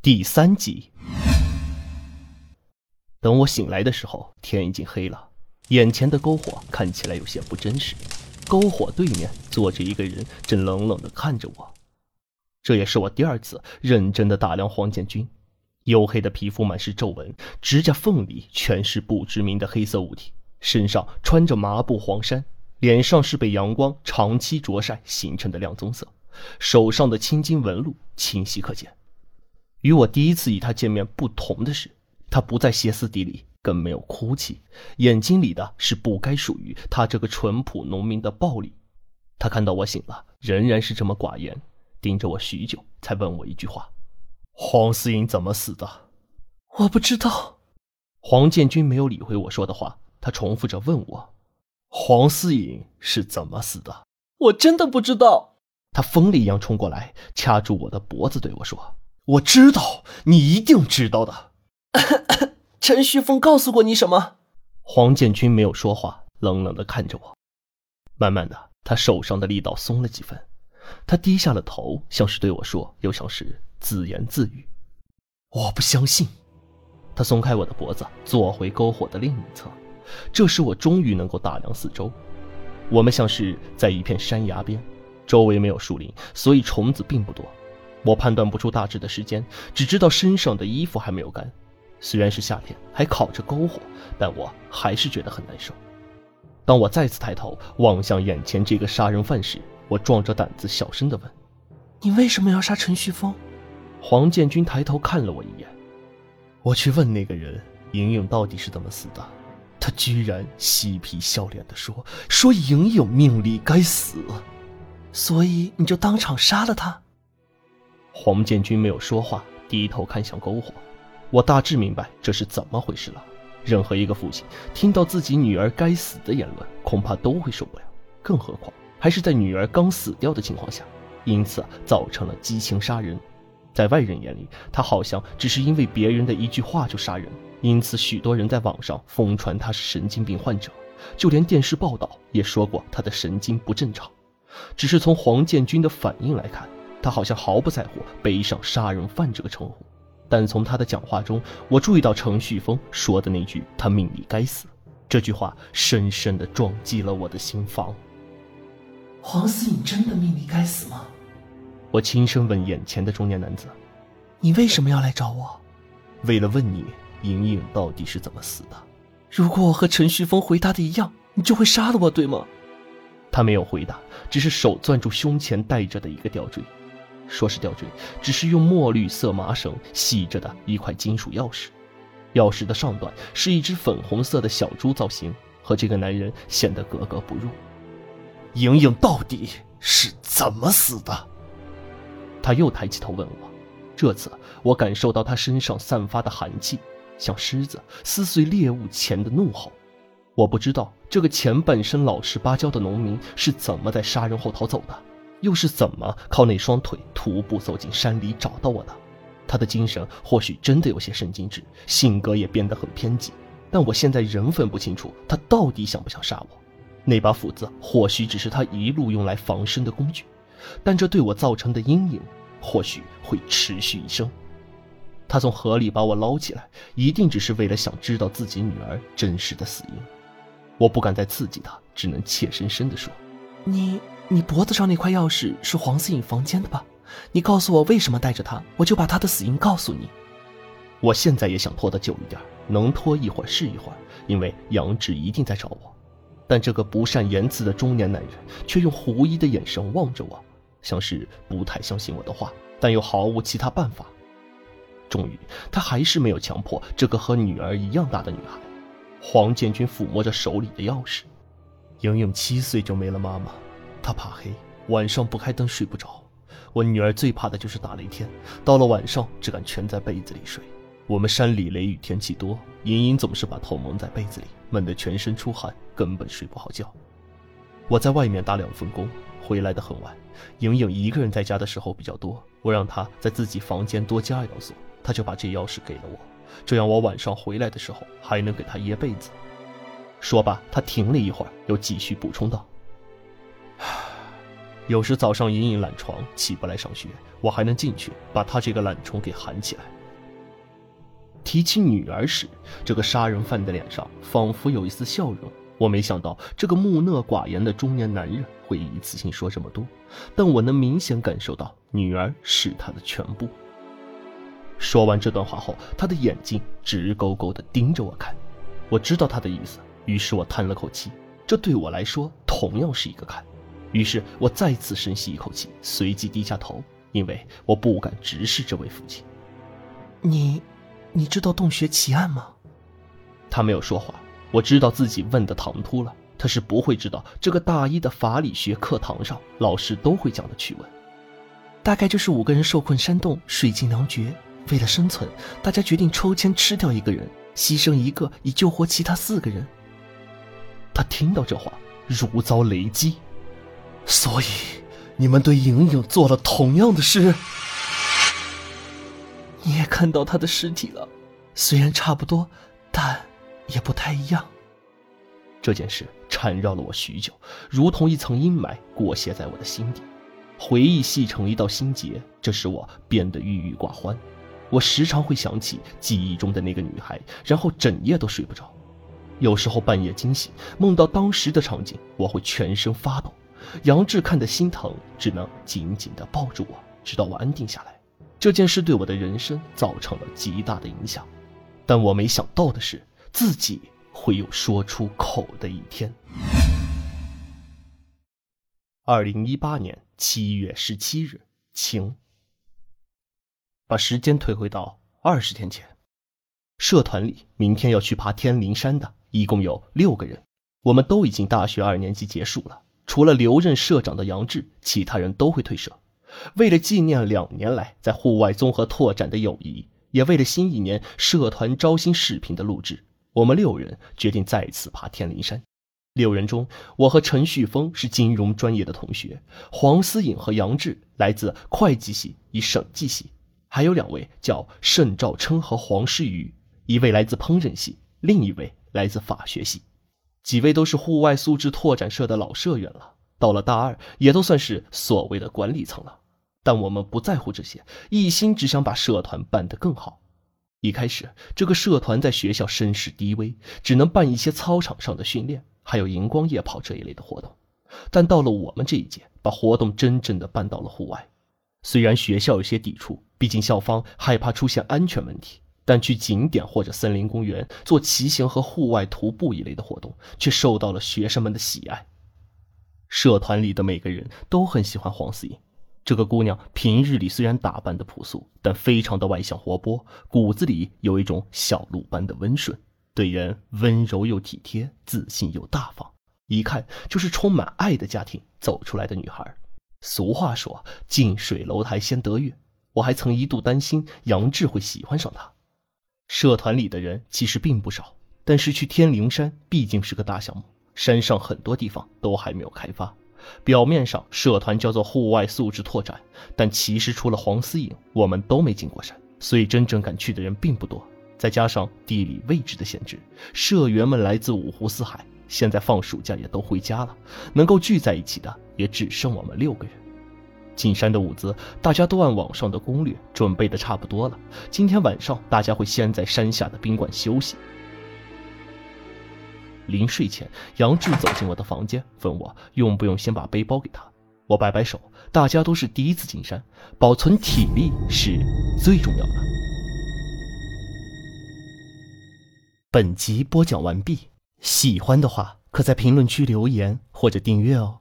第三集。等我醒来的时候，天已经黑了，眼前的篝火看起来有些不真实。篝火对面坐着一个人，正冷冷的看着我。这也是我第二次认真的打量黄建军，黝黑的皮肤满是皱纹，指甲缝里全是不知名的黑色物体，身上穿着麻布黄衫，脸上是被阳光长期灼晒形成的亮棕色，手上的青筋纹路清晰可见。与我第一次与他见面不同的是，他不再歇斯底里，更没有哭泣，眼睛里的是不该属于他这个淳朴农民的暴力。他看到我醒了，仍然是这么寡言，盯着我许久，才问我一句话：“黄思颖怎么死的？”我不知道。黄建军没有理会我说的话，他重复着问我：“黄思颖是怎么死的？”我真的不知道。他疯了一样冲过来，掐住我的脖子，对我说。我知道，你一定知道的。陈旭峰告诉过你什么？黄建军没有说话，冷冷的看着我。慢慢的，他手上的力道松了几分，他低下了头，像是对我说，又像是自言自语。我不相信。他松开我的脖子，坐回篝火的另一侧。这时，我终于能够打量四周。我们像是在一片山崖边，周围没有树林，所以虫子并不多。我判断不出大致的时间，只知道身上的衣服还没有干。虽然是夏天，还烤着篝火，但我还是觉得很难受。当我再次抬头望向眼前这个杀人犯时，我壮着胆子小声地问：“你为什么要杀陈旭峰？”黄建军抬头看了我一眼。我去问那个人莹莹到底是怎么死的，他居然嬉皮笑脸地说：“说莹莹命里该死。”所以你就当场杀了他？黄建军没有说话，低头看向篝火。我大致明白这是怎么回事了。任何一个父亲听到自己女儿该死的言论，恐怕都会受不了，更何况还是在女儿刚死掉的情况下，因此造成了激情杀人。在外人眼里，他好像只是因为别人的一句话就杀人，因此许多人在网上疯传他是神经病患者，就连电视报道也说过他的神经不正常。只是从黄建军的反应来看。他好像毫不在乎背上“杀人犯”这个称呼，但从他的讲话中，我注意到程旭峰说的那句“他命里该死”这句话，深深的撞击了我的心房。黄思颖真的命里该死吗？我轻声问眼前的中年男子：“你为什么要来找我？”为了问你，莹莹到底是怎么死的。如果我和陈旭峰回答的一样，你就会杀了我，对吗？他没有回答，只是手攥住胸前戴着的一个吊坠。说是吊坠，只是用墨绿色麻绳系着的一块金属钥匙，钥匙的上端是一只粉红色的小猪造型，和这个男人显得格格不入。莹莹到底是怎么死的？他又抬起头问我，这次我感受到他身上散发的寒气，像狮子撕碎猎物前的怒吼。我不知道这个前半生老实巴交的农民是怎么在杀人后逃走的。又是怎么靠那双腿徒步走进山里找到我的？他的精神或许真的有些神经质，性格也变得很偏激，但我现在仍分不清楚他到底想不想杀我。那把斧子或许只是他一路用来防身的工具，但这对我造成的阴影或许会持续一生。他从河里把我捞起来，一定只是为了想知道自己女儿真实的死因。我不敢再刺激他，只能怯生生地说：“你。”你脖子上那块钥匙是黄思颖房间的吧？你告诉我为什么带着它，我就把她的死因告诉你。我现在也想拖得久一点，能拖一会儿是一会儿，因为杨志一定在找我。但这个不善言辞的中年男人却用狐疑的眼神望着我，像是不太相信我的话，但又毫无其他办法。终于，他还是没有强迫这个和女儿一样大的女孩。黄建军抚摸着手里的钥匙，莹莹七岁就没了妈妈。他怕黑，晚上不开灯睡不着。我女儿最怕的就是打雷天，到了晚上只敢蜷在被子里睡。我们山里雷雨天气多，莹莹总是把头蒙在被子里，闷得全身出汗，根本睡不好觉。我在外面打两份工，回来的很晚。莹莹一个人在家的时候比较多，我让她在自己房间多加一道锁，她就把这钥匙给了我，这样我晚上回来的时候还能给她掖被子。说罢，她停了一会儿，又继续补充道。有时早上隐隐懒床起不来上学，我还能进去把他这个懒虫给喊起来。提起女儿时，这个杀人犯的脸上仿佛有一丝笑容。我没想到这个木讷寡言的中年男人会一次性说这么多，但我能明显感受到女儿是他的全部。说完这段话后，他的眼睛直勾勾地盯着我看。我知道他的意思，于是我叹了口气。这对我来说同样是一个坎。于是我再次深吸一口气，随即低下头，因为我不敢直视这位父亲。你，你知道洞穴奇案吗？他没有说话。我知道自己问的唐突了，他是不会知道这个大一的法理学课堂上老师都会讲的趣闻。大概就是五个人受困山洞，水尽粮绝，为了生存，大家决定抽签吃掉一个人，牺牲一个以救活其他四个人。他听到这话如遭雷击，所以你们对莹莹做了同样的事。你也看到她的尸体了，虽然差不多，但。也不太一样。这件事缠绕了我许久，如同一层阴霾裹挟在我的心底。回忆系成一道心结，这使我变得郁郁寡欢。我时常会想起记忆中的那个女孩，然后整夜都睡不着。有时候半夜惊醒，梦到当时的场景，我会全身发抖。杨志看得心疼，只能紧紧地抱住我，直到我安定下来。这件事对我的人生造成了极大的影响，但我没想到的是。自己会有说出口的一天。二零一八年七月十七日，晴。把时间推回到二十天前，社团里明天要去爬天灵山的，一共有六个人。我们都已经大学二年级结束了，除了留任社长的杨志，其他人都会退社。为了纪念两年来在户外综合拓展的友谊，也为了新一年社团招新视频的录制。我们六人决定再次爬天灵山。六人中，我和陈旭峰是金融专业的同学，黄思颖和杨志来自会计系与审计系，还有两位叫盛兆琛和黄诗瑜，一位来自烹饪系，另一位来自法学系。几位都是户外素质拓展社的老社员了，到了大二也都算是所谓的管理层了。但我们不在乎这些，一心只想把社团办得更好。一开始，这个社团在学校声势低微，只能办一些操场上的训练，还有荧光夜跑这一类的活动。但到了我们这一届，把活动真正的搬到了户外。虽然学校有些抵触，毕竟校方害怕出现安全问题，但去景点或者森林公园做骑行和户外徒步一类的活动，却受到了学生们的喜爱。社团里的每个人都很喜欢黄思颖。这个姑娘平日里虽然打扮的朴素，但非常的外向活泼，骨子里有一种小鹿般的温顺，对人温柔又体贴，自信又大方，一看就是充满爱的家庭走出来的女孩。俗话说“近水楼台先得月”，我还曾一度担心杨志会喜欢上她。社团里的人其实并不少，但是去天灵山毕竟是个大项目，山上很多地方都还没有开发。表面上社团叫做户外素质拓展，但其实除了黄思颖，我们都没进过山，所以真正敢去的人并不多。再加上地理位置的限制，社员们来自五湖四海，现在放暑假也都回家了，能够聚在一起的也只剩我们六个人。进山的物资，大家都按网上的攻略准备的差不多了。今天晚上大家会先在山下的宾馆休息。临睡前，杨志走进我的房间，问我用不用先把背包给他。我摆摆手，大家都是第一次进山，保存体力是最重要的。本集播讲完毕，喜欢的话可在评论区留言或者订阅哦。